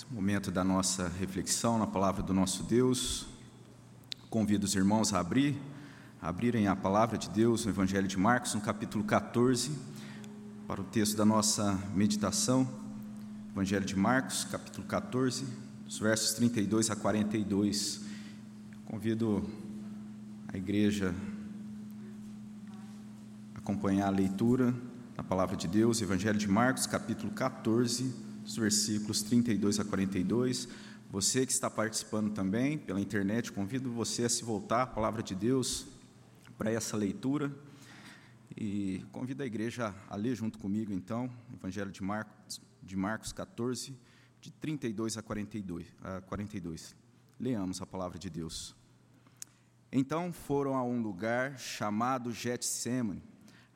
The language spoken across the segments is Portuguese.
Esse momento da nossa reflexão na palavra do nosso Deus. Convido os irmãos a abrir, a abrirem a palavra de Deus no Evangelho de Marcos, no capítulo 14, para o texto da nossa meditação. Evangelho de Marcos, capítulo 14, dos versos 32 a 42. Convido a igreja a acompanhar a leitura da palavra de Deus, Evangelho de Marcos, capítulo 14 os versículos 32 a 42. Você que está participando também pela internet, convido você a se voltar à palavra de Deus para essa leitura e convido a igreja a ler junto comigo, então, Evangelho de Marcos, de Marcos 14, de 32 a 42, a 42. Leamos a palavra de Deus. Então foram a um lugar chamado Getsemane.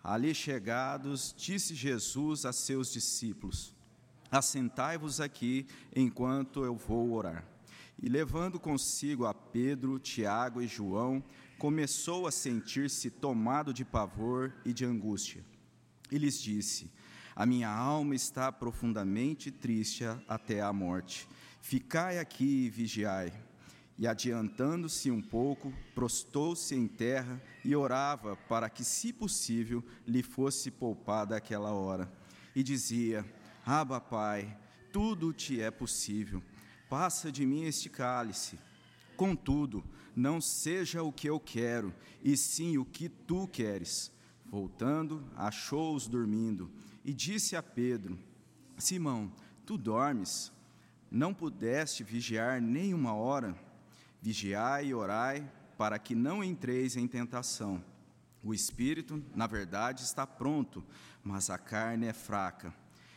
Ali chegados, disse Jesus a seus discípulos: Assentai-vos aqui enquanto eu vou orar. E levando consigo a Pedro, Tiago e João, começou a sentir-se tomado de pavor e de angústia. E lhes disse: A minha alma está profundamente triste até a morte. Ficai aqui e vigiai. E adiantando-se um pouco, prostou-se em terra e orava para que, se possível, lhe fosse poupada aquela hora. E dizia: Aba, Pai, tudo te é possível. Passa de mim este cálice. Contudo, não seja o que eu quero, e sim o que tu queres. Voltando, achou-os dormindo e disse a Pedro: Simão, tu dormes? Não pudeste vigiar nem uma hora? Vigiai e orai, para que não entreis em tentação. O espírito, na verdade, está pronto, mas a carne é fraca.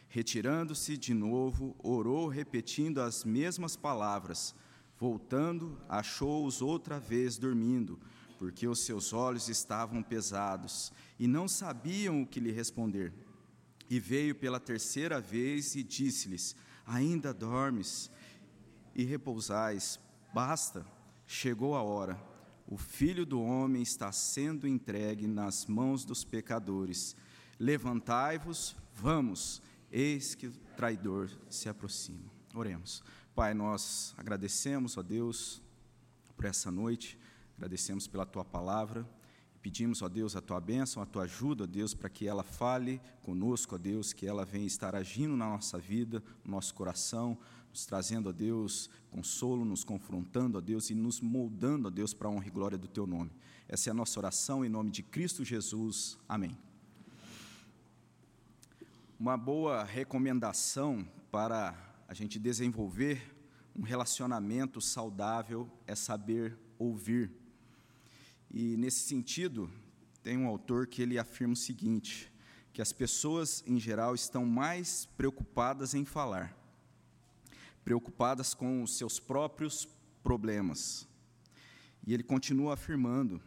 Retirando-se de novo, orou repetindo as mesmas palavras. Voltando, achou-os outra vez dormindo, porque os seus olhos estavam pesados e não sabiam o que lhe responder. E veio pela terceira vez e disse-lhes: Ainda dormes e repousais? Basta, chegou a hora. O filho do homem está sendo entregue nas mãos dos pecadores. Levantai-vos, vamos Eis que o traidor se aproxima. Oremos. Pai, nós agradecemos a Deus por essa noite, agradecemos pela tua palavra, pedimos a Deus a tua bênção, a tua ajuda, Deus, para que ela fale conosco, a Deus, que ela venha estar agindo na nossa vida, no nosso coração, nos trazendo a Deus consolo, nos confrontando a Deus e nos moldando a Deus para a honra e glória do teu nome. Essa é a nossa oração em nome de Cristo Jesus. Amém. Uma boa recomendação para a gente desenvolver um relacionamento saudável é saber ouvir. E nesse sentido, tem um autor que ele afirma o seguinte: que as pessoas em geral estão mais preocupadas em falar, preocupadas com os seus próprios problemas. E ele continua afirmando,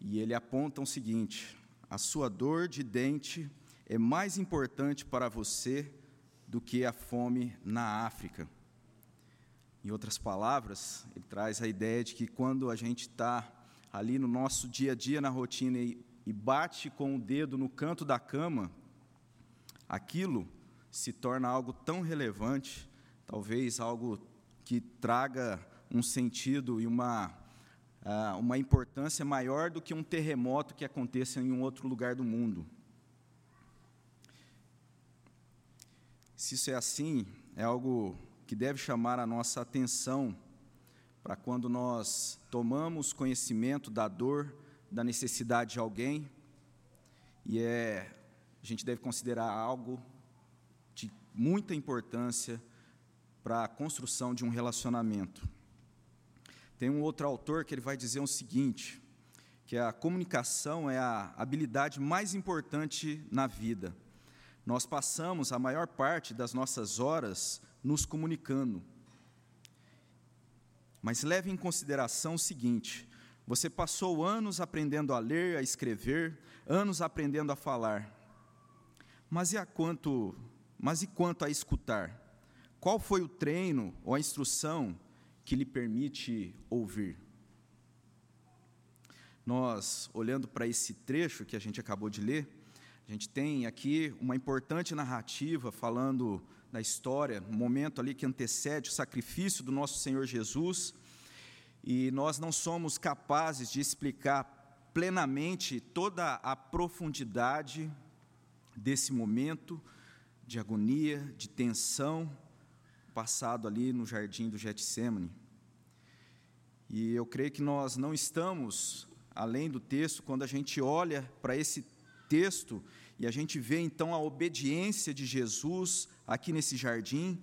e ele aponta o seguinte: a sua dor de dente é mais importante para você do que a fome na África. Em outras palavras, ele traz a ideia de que quando a gente está ali no nosso dia a dia, na rotina, e, bate com o dedo no canto da cama, aquilo se torna algo tão relevante, talvez algo que traga um sentido e uma, uh, uma importância maior do que um terremoto que aconteça em um outro lugar do mundo. Se isso é assim, é algo que deve chamar a nossa atenção para quando nós tomamos conhecimento da dor, da necessidade de alguém, e é, a gente deve considerar algo de muita importância para a construção de um relacionamento. Tem um outro autor que ele vai dizer o seguinte, que a comunicação é a habilidade mais importante na vida nós passamos a maior parte das nossas horas nos comunicando. Mas leve em consideração o seguinte: você passou anos aprendendo a ler, a escrever, anos aprendendo a falar. Mas e a quanto, mas e quanto a escutar? Qual foi o treino ou a instrução que lhe permite ouvir? Nós, olhando para esse trecho que a gente acabou de ler, a gente tem aqui uma importante narrativa falando da história, no momento ali que antecede o sacrifício do nosso Senhor Jesus, e nós não somos capazes de explicar plenamente toda a profundidade desse momento de agonia, de tensão, passado ali no jardim do Getsemane. E eu creio que nós não estamos além do texto quando a gente olha para esse texto e a gente vê então a obediência de Jesus aqui nesse jardim,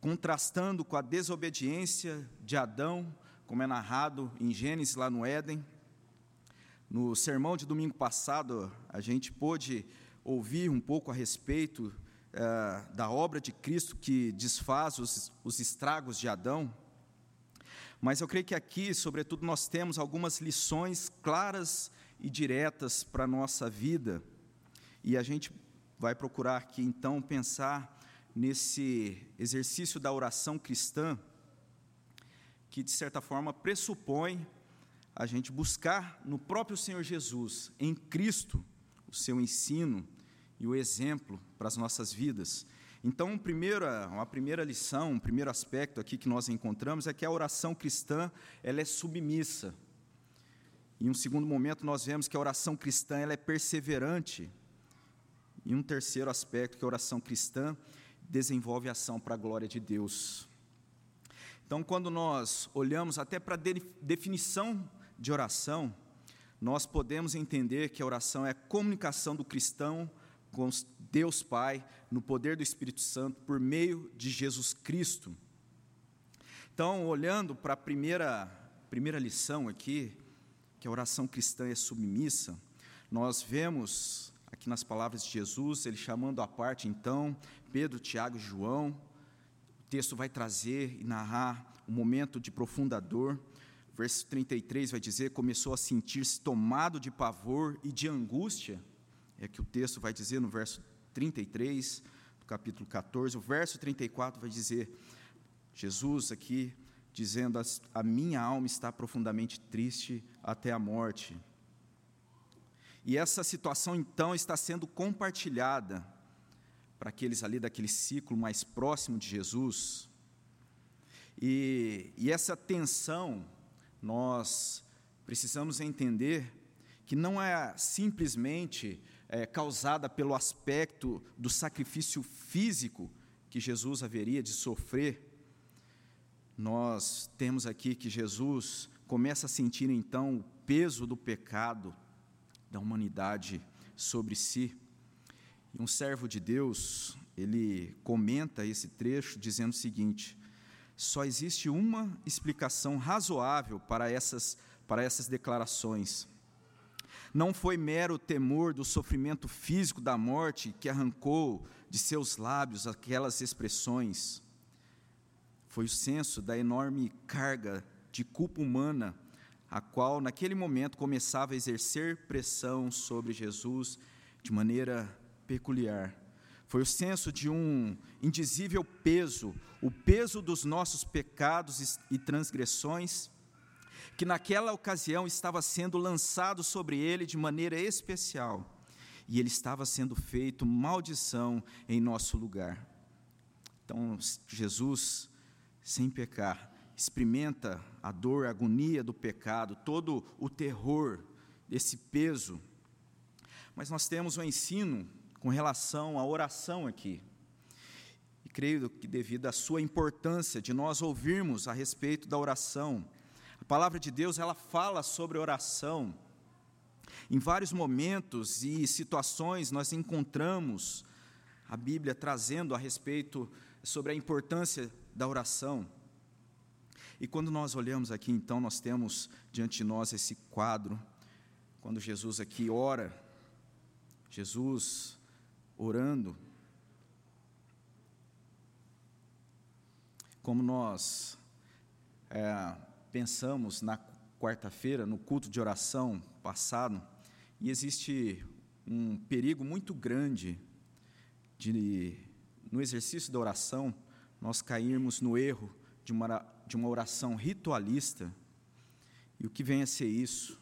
contrastando com a desobediência de Adão, como é narrado em Gênesis lá no Éden. No sermão de domingo passado, a gente pôde ouvir um pouco a respeito eh, da obra de Cristo que desfaz os, os estragos de Adão. Mas eu creio que aqui, sobretudo, nós temos algumas lições claras e diretas para a nossa vida. E a gente vai procurar aqui, então, pensar nesse exercício da oração cristã, que, de certa forma, pressupõe a gente buscar no próprio Senhor Jesus, em Cristo, o seu ensino e o exemplo para as nossas vidas. Então, primeira, uma primeira lição, um primeiro aspecto aqui que nós encontramos é que a oração cristã ela é submissa. Em um segundo momento, nós vemos que a oração cristã ela é perseverante. E um terceiro aspecto, que a oração cristã desenvolve ação para a glória de Deus. Então, quando nós olhamos até para a definição de oração, nós podemos entender que a oração é a comunicação do cristão com Deus Pai, no poder do Espírito Santo, por meio de Jesus Cristo. Então, olhando para a primeira, primeira lição aqui, que a oração cristã é submissa, nós vemos aqui nas palavras de Jesus, ele chamando à parte, então, Pedro, Tiago e João. O texto vai trazer e narrar um momento de profunda dor. Verso 33 vai dizer: começou a sentir-se tomado de pavor e de angústia é que o texto vai dizer no verso 33 do capítulo 14, o verso 34 vai dizer, Jesus aqui dizendo: A minha alma está profundamente triste até a morte. E essa situação então está sendo compartilhada para aqueles ali daquele ciclo mais próximo de Jesus. E, e essa tensão nós precisamos entender que não é simplesmente é, causada pelo aspecto do sacrifício físico que Jesus haveria de sofrer, nós temos aqui que Jesus começa a sentir então o peso do pecado da humanidade sobre si. E um servo de Deus, ele comenta esse trecho dizendo o seguinte: só existe uma explicação razoável para essas, para essas declarações. Não foi mero temor do sofrimento físico da morte que arrancou de seus lábios aquelas expressões. Foi o senso da enorme carga de culpa humana, a qual, naquele momento, começava a exercer pressão sobre Jesus de maneira peculiar. Foi o senso de um indizível peso, o peso dos nossos pecados e transgressões que naquela ocasião estava sendo lançado sobre ele de maneira especial, e ele estava sendo feito maldição em nosso lugar. Então, Jesus, sem pecar, experimenta a dor, a agonia do pecado, todo o terror desse peso. Mas nós temos um ensino com relação à oração aqui. E creio que, devido à sua importância de nós ouvirmos a respeito da oração, a palavra de Deus, ela fala sobre oração. Em vários momentos e situações nós encontramos a Bíblia trazendo a respeito sobre a importância da oração. E quando nós olhamos aqui, então, nós temos diante de nós esse quadro, quando Jesus aqui ora, Jesus orando, como nós é, pensamos na quarta-feira, no culto de oração passado, e existe um perigo muito grande de, no exercício da oração, nós cairmos no erro de uma, de uma oração ritualista. E o que vem a ser isso?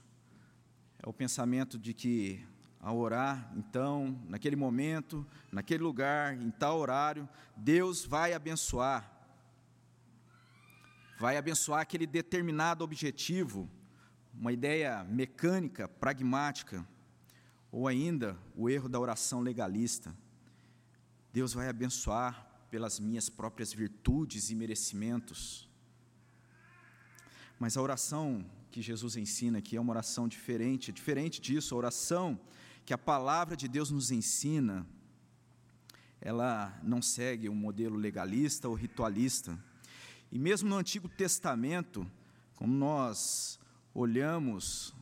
É o pensamento de que a orar, então, naquele momento, naquele lugar, em tal horário, Deus vai abençoar. Vai abençoar aquele determinado objetivo, uma ideia mecânica, pragmática, ou ainda o erro da oração legalista. Deus vai abençoar pelas minhas próprias virtudes e merecimentos. Mas a oração que Jesus ensina aqui é uma oração diferente, diferente disso, a oração que a palavra de Deus nos ensina, ela não segue um modelo legalista ou ritualista. E mesmo no Antigo Testamento, quando nós olhamos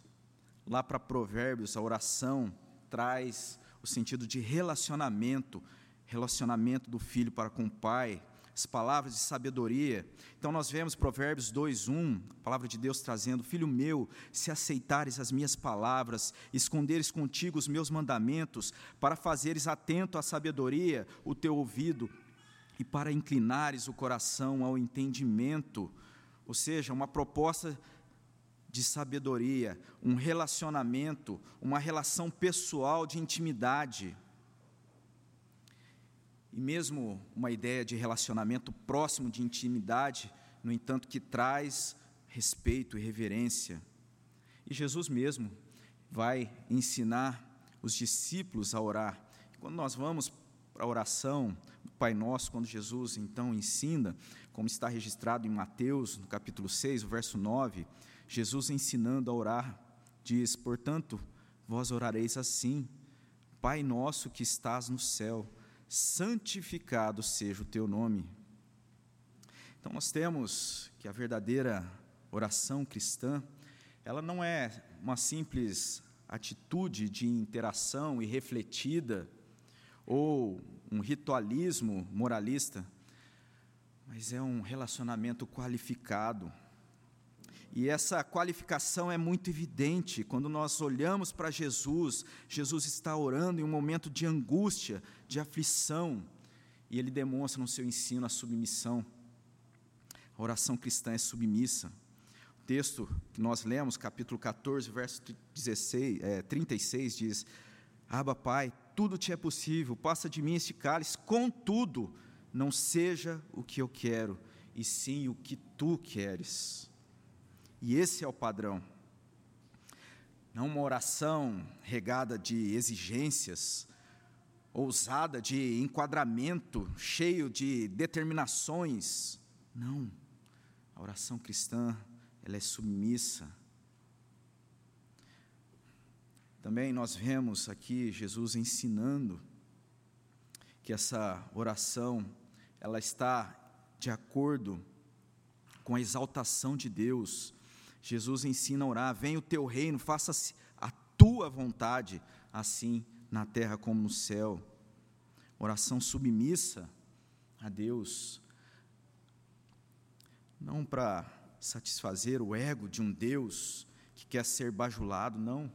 lá para Provérbios, a oração traz o sentido de relacionamento, relacionamento do filho para com o pai, as palavras de sabedoria. Então nós vemos Provérbios 2:1, a palavra de Deus trazendo: Filho meu, se aceitares as minhas palavras, esconderes contigo os meus mandamentos, para fazeres atento à sabedoria o teu ouvido e para inclinares o coração ao entendimento. Ou seja, uma proposta de sabedoria, um relacionamento, uma relação pessoal de intimidade e mesmo uma ideia de relacionamento próximo de intimidade, no entanto, que traz respeito e reverência. E Jesus mesmo vai ensinar os discípulos a orar. Quando nós vamos para a oração do Pai Nosso, quando Jesus então ensina, como está registrado em Mateus, no capítulo 6, o verso 9, Jesus ensinando a orar, diz: Portanto, vós orareis assim: Pai nosso que estás no céu, santificado seja o teu nome. Então nós temos que a verdadeira oração cristã, ela não é uma simples atitude de interação irrefletida ou um ritualismo moralista, mas é um relacionamento qualificado e essa qualificação é muito evidente quando nós olhamos para Jesus. Jesus está orando em um momento de angústia, de aflição, e ele demonstra no seu ensino a submissão. A oração cristã é submissa. O texto que nós lemos, capítulo 14, verso 16, é, 36, diz: Aba, Pai, tudo te é possível, passa de mim este cálice, contudo, não seja o que eu quero, e sim o que tu queres. E esse é o padrão. Não uma oração regada de exigências, ousada de enquadramento, cheio de determinações. Não. A oração cristã, ela é submissa. Também nós vemos aqui Jesus ensinando que essa oração, ela está de acordo com a exaltação de Deus, Jesus ensina a orar: venha o teu reino, faça-se a tua vontade, assim na terra como no céu. Oração submissa a Deus, não para satisfazer o ego de um Deus que quer ser bajulado, não.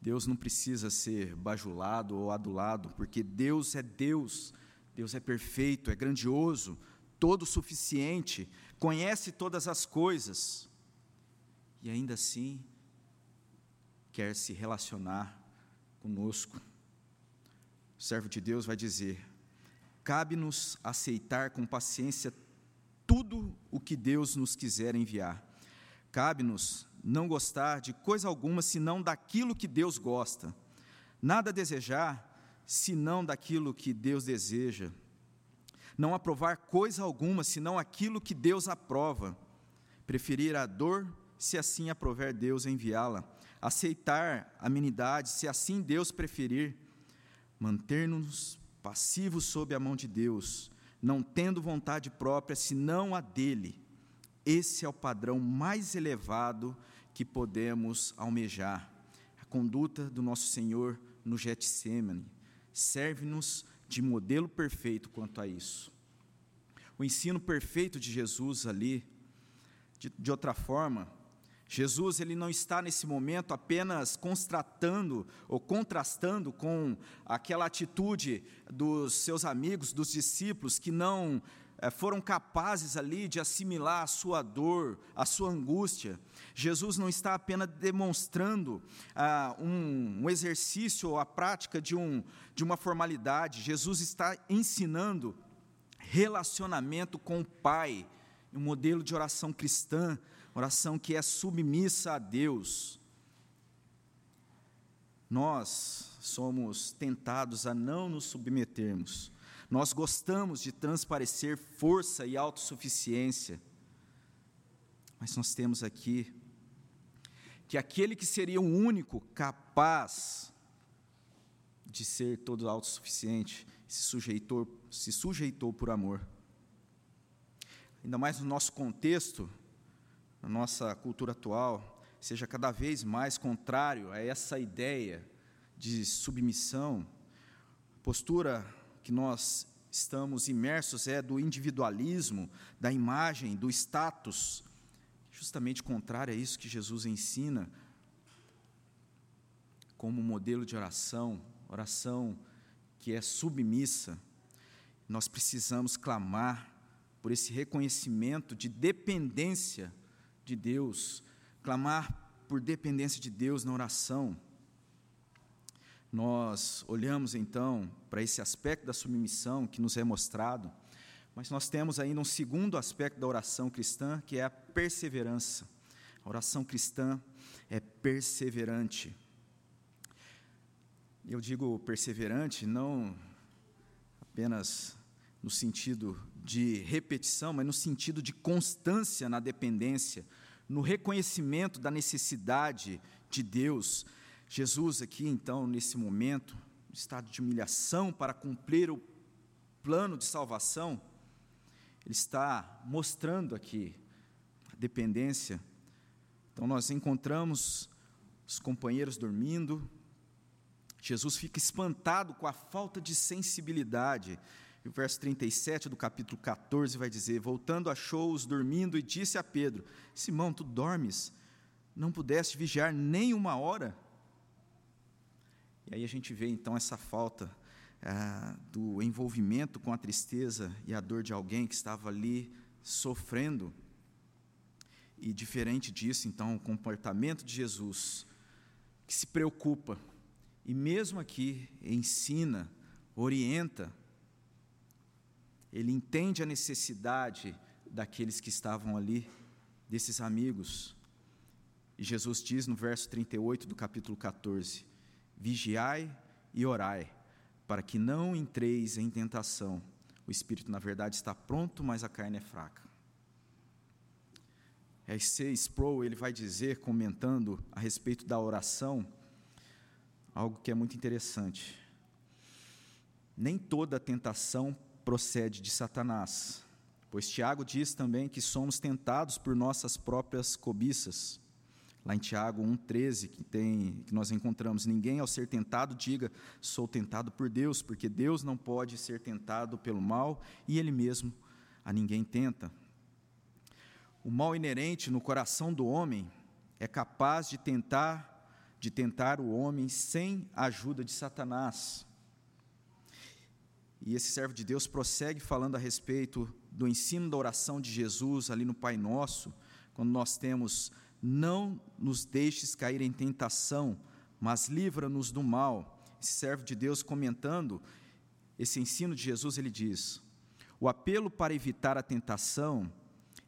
Deus não precisa ser bajulado ou adulado, porque Deus é Deus, Deus é perfeito, é grandioso, todo suficiente, conhece todas as coisas e ainda assim quer se relacionar conosco. O servo de Deus vai dizer: cabe-nos aceitar com paciência tudo o que Deus nos quiser enviar. Cabe-nos não gostar de coisa alguma senão daquilo que Deus gosta. Nada desejar senão daquilo que Deus deseja. Não aprovar coisa alguma senão aquilo que Deus aprova. Preferir a dor se assim aprover Deus enviá-la, aceitar amenidade, se assim Deus preferir, manter-nos passivos sob a mão de Deus, não tendo vontade própria senão a dele. Esse é o padrão mais elevado que podemos almejar. A conduta do nosso Senhor no Getsemane serve-nos de modelo perfeito quanto a isso. O ensino perfeito de Jesus ali, de, de outra forma, Jesus ele não está nesse momento apenas constatando ou contrastando com aquela atitude dos seus amigos, dos discípulos que não eh, foram capazes ali de assimilar a sua dor, a sua angústia. Jesus não está apenas demonstrando ah, um, um, exercício ou a prática de, um, de uma formalidade, Jesus está ensinando relacionamento com o Pai, um modelo de oração cristã, oração que é submissa a Deus. Nós somos tentados a não nos submetermos. Nós gostamos de transparecer força e autossuficiência. Mas nós temos aqui que aquele que seria o único capaz de ser todo autossuficiente se sujeitou, se sujeitou por amor. Ainda mais no nosso contexto, na nossa cultura atual, seja cada vez mais contrário a essa ideia de submissão, postura que nós estamos imersos é do individualismo, da imagem, do status, justamente contrário a isso que Jesus ensina como modelo de oração, oração que é submissa. Nós precisamos clamar por esse reconhecimento de dependência de Deus, clamar por dependência de Deus na oração. Nós olhamos então para esse aspecto da submissão que nos é mostrado, mas nós temos ainda um segundo aspecto da oração cristã, que é a perseverança. A oração cristã é perseverante. Eu digo perseverante não apenas no sentido de repetição, mas no sentido de constância na dependência, no reconhecimento da necessidade de Deus. Jesus, aqui, então, nesse momento, estado de humilhação para cumprir o plano de salvação, ele está mostrando aqui a dependência. Então, nós encontramos os companheiros dormindo, Jesus fica espantado com a falta de sensibilidade e o verso 37 do capítulo 14 vai dizer: Voltando, achou-os dormindo e disse a Pedro: Simão, tu dormes? Não pudeste vigiar nem uma hora? E aí a gente vê então essa falta ah, do envolvimento com a tristeza e a dor de alguém que estava ali sofrendo. E diferente disso, então, o comportamento de Jesus, que se preocupa e mesmo aqui ensina, orienta, ele entende a necessidade daqueles que estavam ali, desses amigos. E Jesus diz no verso 38 do capítulo 14: Vigiai e orai, para que não entreis em tentação. O espírito, na verdade, está pronto, mas a carne é fraca. R.C. Sproul ele vai dizer, comentando a respeito da oração, algo que é muito interessante. Nem toda tentação procede de Satanás, pois Tiago diz também que somos tentados por nossas próprias cobiças. Lá em Tiago 1,13, que, tem, que nós encontramos: Ninguém ao ser tentado diga, sou tentado por Deus, porque Deus não pode ser tentado pelo mal e Ele mesmo a ninguém tenta. O mal inerente no coração do homem é capaz de tentar, de tentar o homem sem a ajuda de Satanás. E esse servo de Deus prossegue falando a respeito do ensino da oração de Jesus ali no Pai Nosso, quando nós temos: Não nos deixes cair em tentação, mas livra-nos do mal. Esse servo de Deus comentando esse ensino de Jesus, ele diz: O apelo para evitar a tentação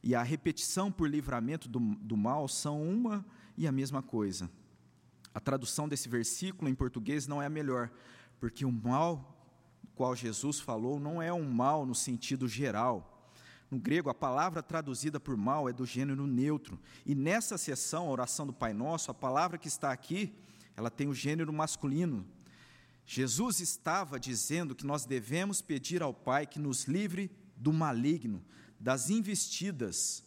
e a repetição por livramento do, do mal são uma e a mesma coisa. A tradução desse versículo em português não é a melhor, porque o mal qual Jesus falou não é um mal no sentido geral. No grego, a palavra traduzida por mal é do gênero neutro. E nessa sessão, a oração do Pai Nosso, a palavra que está aqui, ela tem o gênero masculino. Jesus estava dizendo que nós devemos pedir ao Pai que nos livre do maligno, das investidas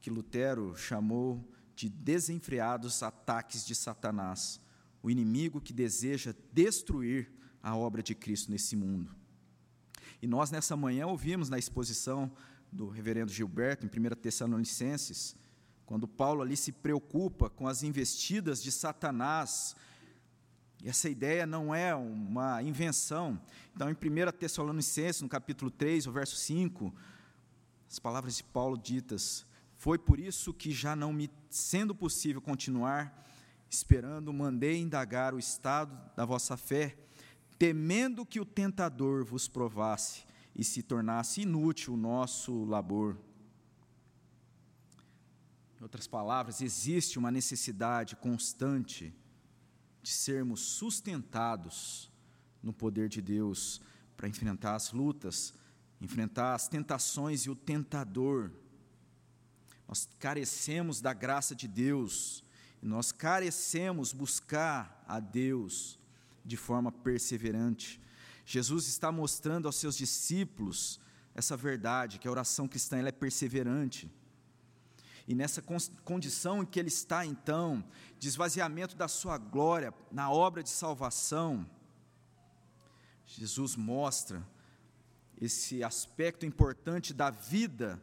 que Lutero chamou de desenfreados ataques de Satanás, o inimigo que deseja destruir a obra de Cristo nesse mundo. E nós, nessa manhã, ouvimos na exposição do reverendo Gilberto, em 1 Tessalonicenses, quando Paulo ali se preocupa com as investidas de Satanás. E essa ideia não é uma invenção. Então, em 1 Tessalonicenses, no capítulo 3, o verso 5, as palavras de Paulo ditas: Foi por isso que, já não me sendo possível continuar esperando, mandei indagar o estado da vossa fé, temendo que o tentador vos provasse e se tornasse inútil o nosso labor. Em outras palavras, existe uma necessidade constante de sermos sustentados no poder de Deus para enfrentar as lutas, enfrentar as tentações e o tentador. Nós carecemos da graça de Deus, nós carecemos buscar a Deus de forma perseverante. Jesus está mostrando aos seus discípulos essa verdade, que a oração cristã ela é perseverante. E nessa condição em que ele está, então, de esvaziamento da sua glória na obra de salvação, Jesus mostra esse aspecto importante da vida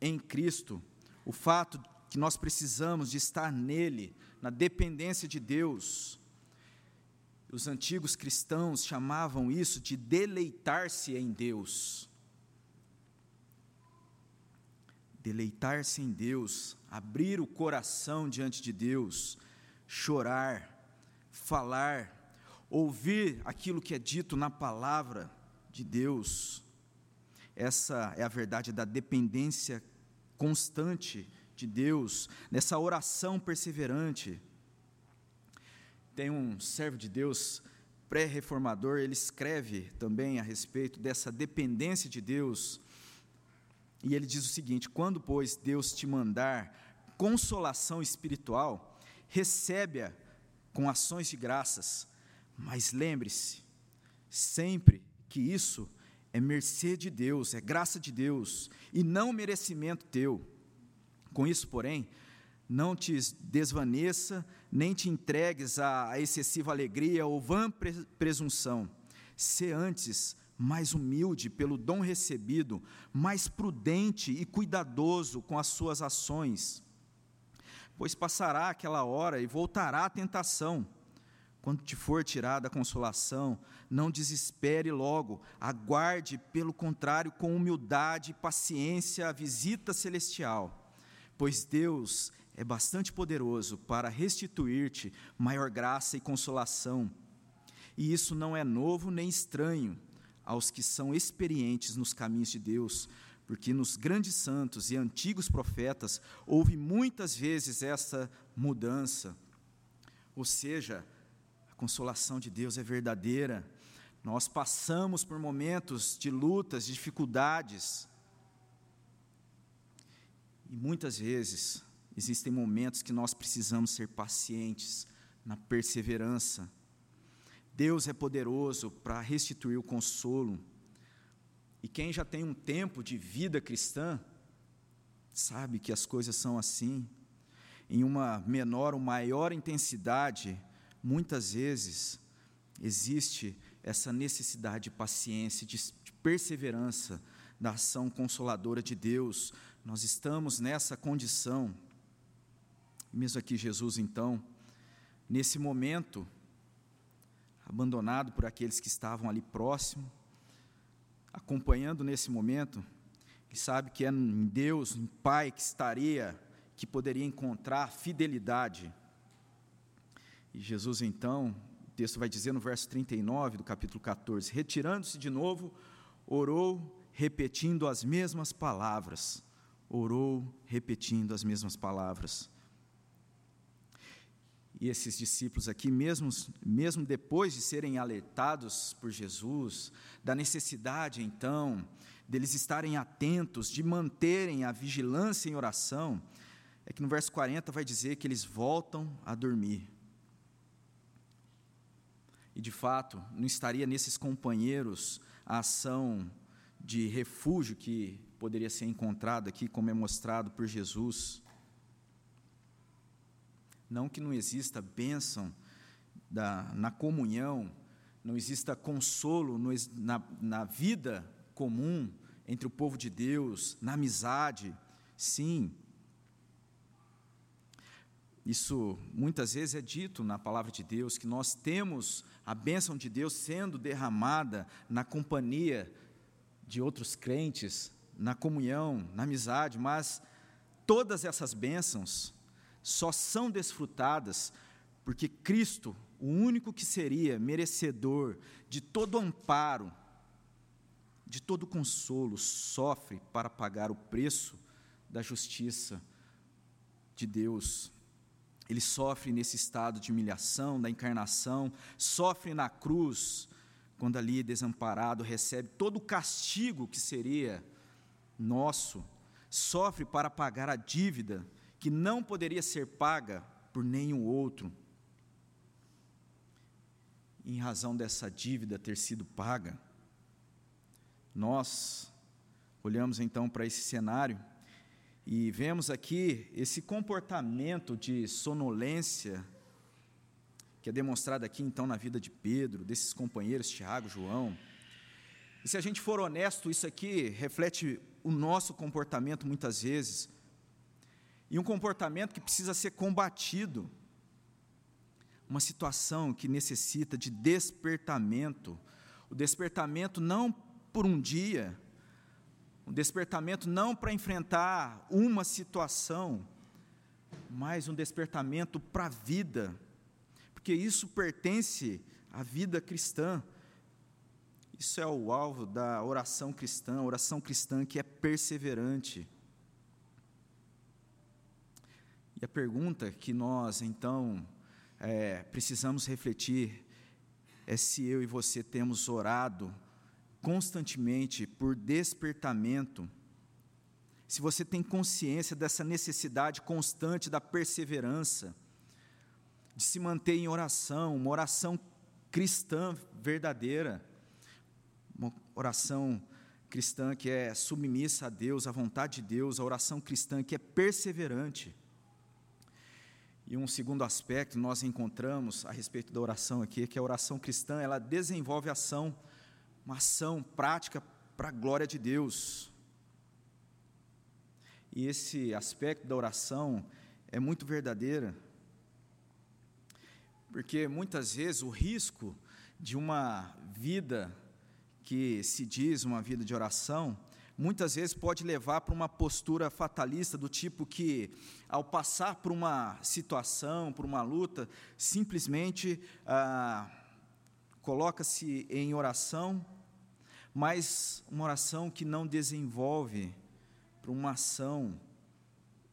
em Cristo, o fato que nós precisamos de estar nele, na dependência de Deus. Os antigos cristãos chamavam isso de deleitar-se em Deus. Deleitar-se em Deus, abrir o coração diante de Deus, chorar, falar, ouvir aquilo que é dito na palavra de Deus. Essa é a verdade da dependência constante de Deus, nessa oração perseverante. Tem um servo de Deus pré-reformador, ele escreve também a respeito dessa dependência de Deus. E ele diz o seguinte: quando, pois, Deus te mandar consolação espiritual, recebe-a com ações de graças, mas lembre-se, sempre que isso é mercê de Deus, é graça de Deus, e não merecimento teu. Com isso, porém, não te desvaneça, nem te entregues à excessiva alegria ou vã presunção. Se antes mais humilde pelo dom recebido, mais prudente e cuidadoso com as suas ações. Pois passará aquela hora e voltará a tentação. Quando te for tirada a consolação, não desespere logo, aguarde, pelo contrário, com humildade e paciência a visita celestial pois Deus é bastante poderoso para restituir-te maior graça e consolação. E isso não é novo nem estranho aos que são experientes nos caminhos de Deus, porque nos grandes santos e antigos profetas houve muitas vezes essa mudança. Ou seja, a consolação de Deus é verdadeira. Nós passamos por momentos de lutas, de dificuldades, e muitas vezes existem momentos que nós precisamos ser pacientes na perseverança. Deus é poderoso para restituir o consolo. E quem já tem um tempo de vida cristã, sabe que as coisas são assim. Em uma menor ou maior intensidade, muitas vezes existe essa necessidade de paciência, de, perseverança da ação consoladora de Deus nós estamos nessa condição. Mesmo aqui, Jesus, então, nesse momento, abandonado por aqueles que estavam ali próximo, acompanhando nesse momento, ele sabe que é em Deus, em Pai, que estaria, que poderia encontrar fidelidade. E Jesus, então, o texto vai dizer no verso 39 do capítulo 14: retirando-se de novo, orou, repetindo as mesmas palavras orou repetindo as mesmas palavras. E esses discípulos aqui, mesmo, mesmo depois de serem alertados por Jesus, da necessidade então deles estarem atentos, de manterem a vigilância em oração, é que no verso 40 vai dizer que eles voltam a dormir. E de fato, não estaria nesses companheiros a ação de refúgio que poderia ser encontrado aqui, como é mostrado por Jesus. Não que não exista bênção da, na comunhão, não exista consolo no, na, na vida comum entre o povo de Deus, na amizade, sim. Isso muitas vezes é dito na palavra de Deus, que nós temos a bênção de Deus sendo derramada na companhia de outros crentes, na comunhão, na amizade, mas todas essas bênçãos só são desfrutadas porque Cristo, o único que seria merecedor de todo amparo, de todo consolo, sofre para pagar o preço da justiça de Deus. Ele sofre nesse estado de humilhação, da encarnação, sofre na cruz, quando ali desamparado recebe todo o castigo que seria nosso, sofre para pagar a dívida que não poderia ser paga por nenhum outro. Em razão dessa dívida ter sido paga, nós olhamos então para esse cenário e vemos aqui esse comportamento de sonolência que é demonstrado aqui então na vida de Pedro, desses companheiros Tiago, João. E se a gente for honesto, isso aqui reflete o nosso comportamento muitas vezes. E um comportamento que precisa ser combatido. Uma situação que necessita de despertamento. O despertamento não por um dia, um despertamento não para enfrentar uma situação, mas um despertamento para a vida, porque isso pertence à vida cristã. Isso é o alvo da oração cristã, oração cristã que é perseverante. A pergunta que nós, então, é, precisamos refletir é se eu e você temos orado constantemente por despertamento, se você tem consciência dessa necessidade constante da perseverança, de se manter em oração, uma oração cristã verdadeira, uma oração cristã que é submissa a Deus, à vontade de Deus, a oração cristã que é perseverante. E um segundo aspecto nós encontramos a respeito da oração aqui, que a oração cristã, ela desenvolve ação uma ação prática para a glória de Deus. E esse aspecto da oração é muito verdadeira, porque muitas vezes o risco de uma vida que se diz uma vida de oração, muitas vezes pode levar para uma postura fatalista do tipo que, ao passar por uma situação, por uma luta, simplesmente ah, coloca-se em oração mas uma oração que não desenvolve para uma ação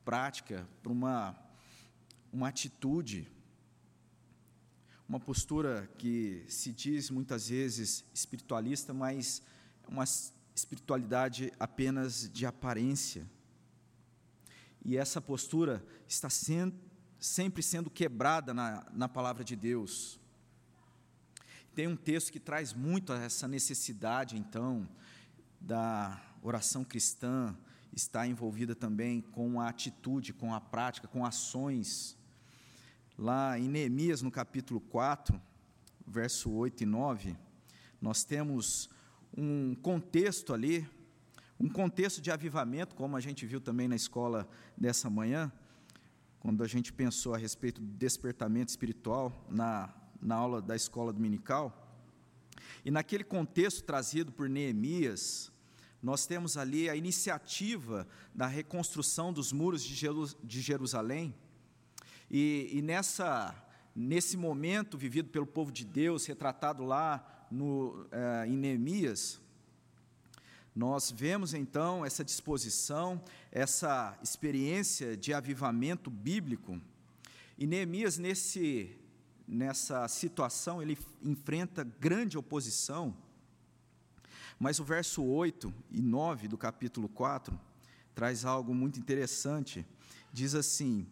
prática, para uma, uma atitude, uma postura que se diz muitas vezes espiritualista, mas é uma espiritualidade apenas de aparência. E essa postura está sendo, sempre sendo quebrada na, na palavra de Deus. Tem um texto que traz muito essa necessidade, então, da oração cristã estar envolvida também com a atitude, com a prática, com ações. Lá em Neemias, no capítulo 4, verso 8 e 9, nós temos um contexto ali, um contexto de avivamento, como a gente viu também na escola dessa manhã, quando a gente pensou a respeito do despertamento espiritual na na aula da escola dominical. E naquele contexto trazido por Neemias, nós temos ali a iniciativa da reconstrução dos muros de Jerusalém. E, e nessa, nesse momento vivido pelo povo de Deus, retratado lá no, eh, em Neemias, nós vemos então essa disposição, essa experiência de avivamento bíblico. E Neemias, nesse nessa situação, ele enfrenta grande oposição. Mas o verso 8 e 9 do capítulo 4 traz algo muito interessante. Diz assim: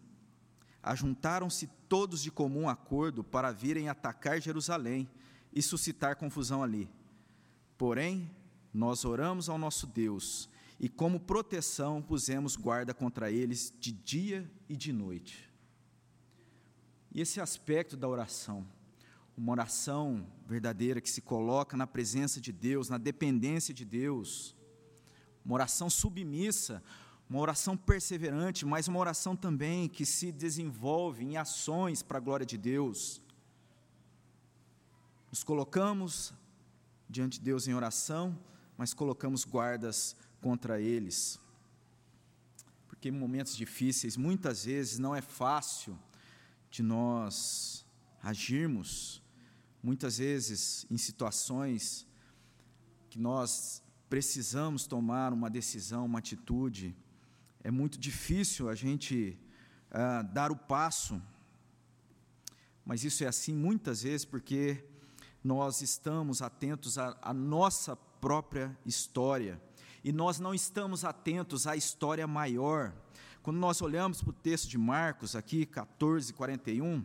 Ajuntaram-se todos de comum acordo para virem atacar Jerusalém e suscitar confusão ali. Porém, nós oramos ao nosso Deus e, como proteção, pusemos guarda contra eles de dia e de noite. E esse aspecto da oração, uma oração verdadeira que se coloca na presença de Deus, na dependência de Deus, uma oração submissa, uma oração perseverante, mas uma oração também que se desenvolve em ações para a glória de Deus. Nos colocamos diante de Deus em oração, mas colocamos guardas contra eles. Porque em momentos difíceis, muitas vezes não é fácil de nós agirmos, muitas vezes em situações que nós precisamos tomar uma decisão, uma atitude, é muito difícil a gente uh, dar o passo, mas isso é assim muitas vezes porque nós estamos atentos à, nossa própria história e nós não estamos atentos à história maior. Quando nós olhamos para o texto de Marcos, aqui, 14, 41,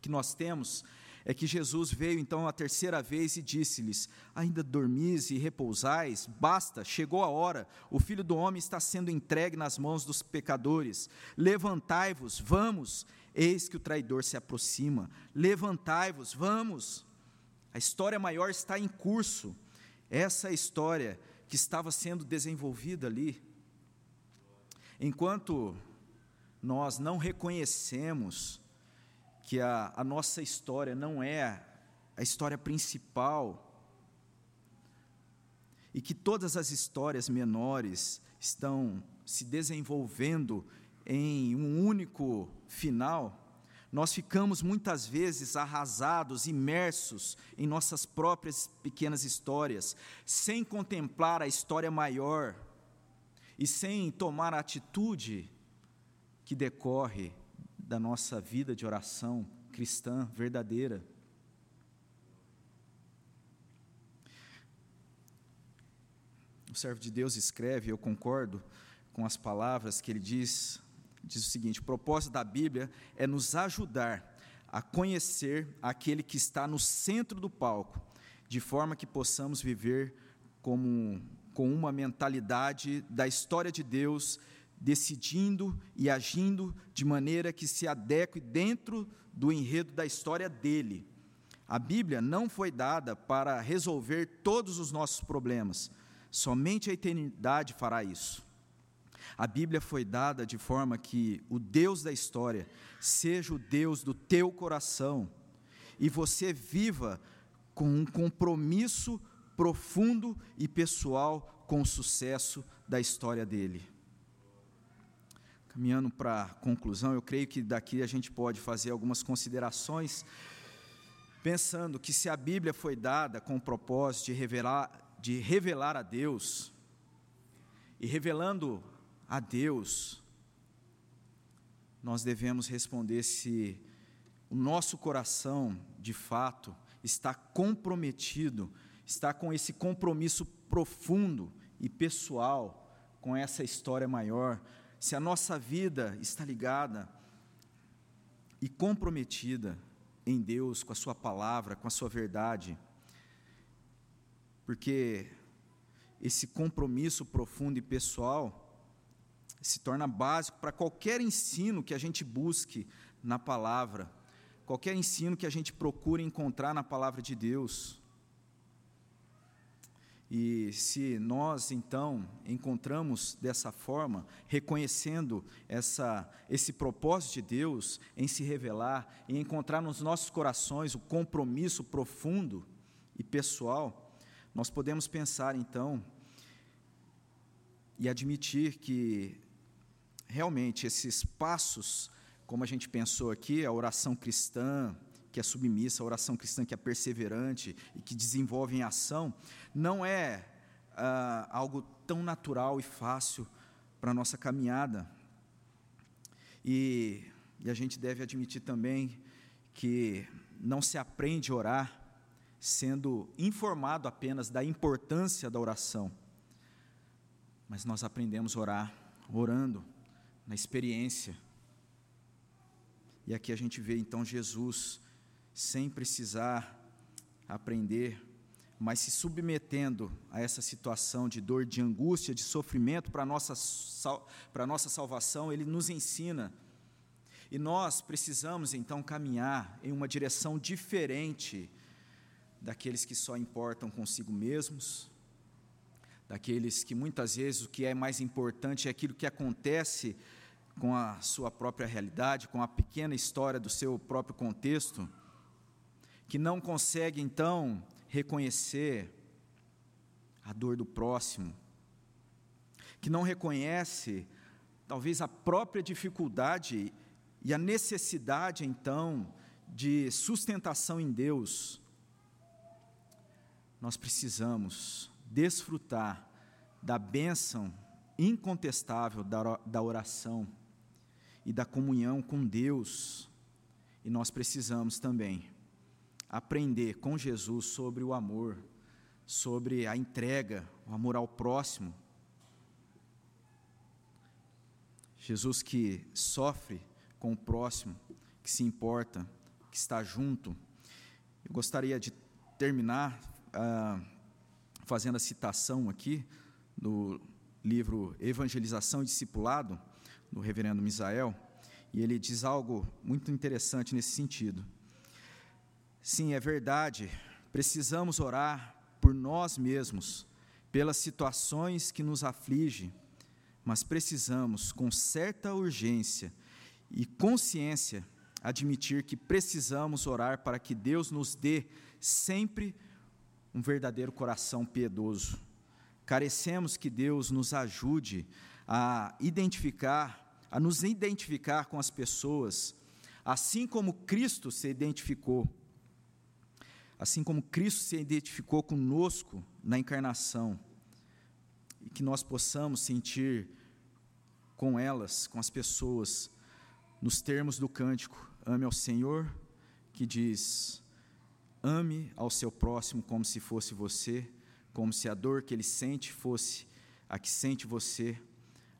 que nós temos é que Jesus veio então a terceira vez e disse-lhes: Ainda dormis e repousais? Basta, chegou a hora. O filho do homem está sendo entregue nas mãos dos pecadores. Levantai-vos, vamos. Eis que o traidor se aproxima. Levantai-vos, vamos. A história maior está em curso. Essa é história que estava sendo desenvolvida ali. Enquanto nós não reconhecemos que a, a nossa história não é a história principal, e que todas as histórias menores estão se desenvolvendo em um único final, nós ficamos muitas vezes arrasados, imersos em nossas próprias pequenas histórias, sem contemplar a história maior e sem tomar a atitude que decorre da nossa vida de oração cristã verdadeira. O servo de Deus escreve, eu concordo com as palavras que ele diz, diz o seguinte: o propósito da Bíblia é nos ajudar a conhecer aquele que está no centro do palco, de forma que possamos viver como, com uma mentalidade da história de Deus decidindo e agindo de maneira que se adeque dentro do enredo da história dele. A Bíblia não foi dada para resolver todos os nossos problemas, somente a eternidade fará isso. A Bíblia foi dada de forma que o Deus da história seja o Deus do teu coração e você viva com um compromisso profundo e pessoal com o sucesso da história dele. Caminhando para a conclusão, eu creio que daqui a gente pode fazer algumas considerações, pensando que se a Bíblia foi dada com o propósito de revelar, de revelar a Deus, e revelando a Deus, nós devemos responder se o nosso coração, de fato, está comprometido, está com esse compromisso profundo e pessoal com essa história maior se a nossa vida está ligada e comprometida em Deus, com a Sua palavra, com a Sua verdade, porque esse compromisso profundo e pessoal se torna básico para qualquer ensino que a gente busque na palavra, qualquer ensino que a gente procure encontrar na palavra de Deus. E se nós então encontramos dessa forma, reconhecendo essa, esse propósito de Deus em se revelar e encontrar nos nossos corações o compromisso profundo e pessoal, nós podemos pensar então e admitir que realmente esses passos, como a gente pensou aqui, a oração cristã, que é submissa, a oração cristã que é perseverante e que desenvolve em ação, não é ah, algo tão natural e fácil para a nossa caminhada. E, e a gente deve admitir também que não se aprende a orar sendo informado apenas da importância da oração, mas nós aprendemos a orar orando, na experiência. E aqui a gente vê então Jesus sem precisar aprender, mas se submetendo a essa situação de dor, de angústia, de sofrimento para nossa, para nossa salvação, ele nos ensina. E nós precisamos então caminhar em uma direção diferente daqueles que só importam consigo mesmos, daqueles que muitas vezes o que é mais importante é aquilo que acontece com a sua própria realidade, com a pequena história do seu próprio contexto que não consegue então reconhecer a dor do próximo, que não reconhece talvez a própria dificuldade e a necessidade então de sustentação em Deus, nós precisamos desfrutar da bênção incontestável da oração e da comunhão com Deus, e nós precisamos também aprender com Jesus sobre o amor, sobre a entrega, o amor ao próximo. Jesus que sofre com o próximo, que se importa, que está junto. Eu gostaria de terminar ah, fazendo a citação aqui do livro Evangelização e Discipulado, do reverendo Misael, e ele diz algo muito interessante nesse sentido. Sim, é verdade, precisamos orar por nós mesmos, pelas situações que nos afligem, mas precisamos, com certa urgência e consciência, admitir que precisamos orar para que Deus nos dê sempre um verdadeiro coração piedoso. Carecemos que Deus nos ajude a identificar, a nos identificar com as pessoas, assim como Cristo se identificou assim como Cristo se identificou conosco na encarnação, e que nós possamos sentir com elas, com as pessoas, nos termos do cântico: ame ao Senhor, que diz: ame ao seu próximo como se fosse você, como se a dor que ele sente fosse a que sente você,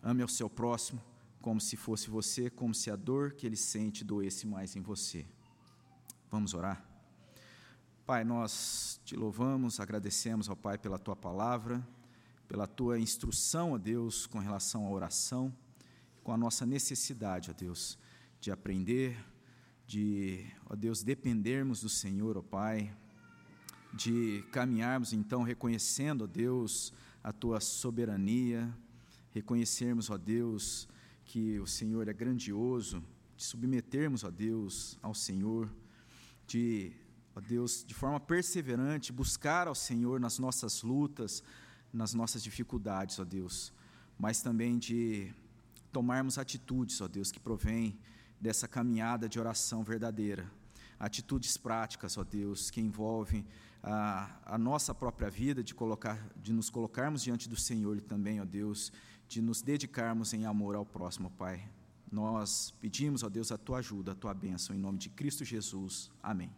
ame ao seu próximo como se fosse você, como se a dor que ele sente doesse mais em você. Vamos orar? Pai, nós te louvamos, agradecemos ao Pai pela tua palavra, pela tua instrução, ó Deus, com relação à oração, com a nossa necessidade, ó Deus, de aprender, de, ó Deus, dependermos do Senhor, ó Pai, de caminharmos então reconhecendo, ó Deus, a tua soberania, reconhecermos, ó Deus, que o Senhor é grandioso, de submetermos, ó Deus, ao Senhor, de ó Deus, de forma perseverante, buscar ao Senhor nas nossas lutas, nas nossas dificuldades, ó Deus, mas também de tomarmos atitudes, ó Deus, que provém dessa caminhada de oração verdadeira. Atitudes práticas, ó Deus, que envolvem a, a nossa própria vida, de, colocar, de nos colocarmos diante do Senhor também, ó Deus, de nos dedicarmos em amor ao próximo, Pai. Nós pedimos, ó Deus, a tua ajuda, a tua bênção, em nome de Cristo Jesus. Amém.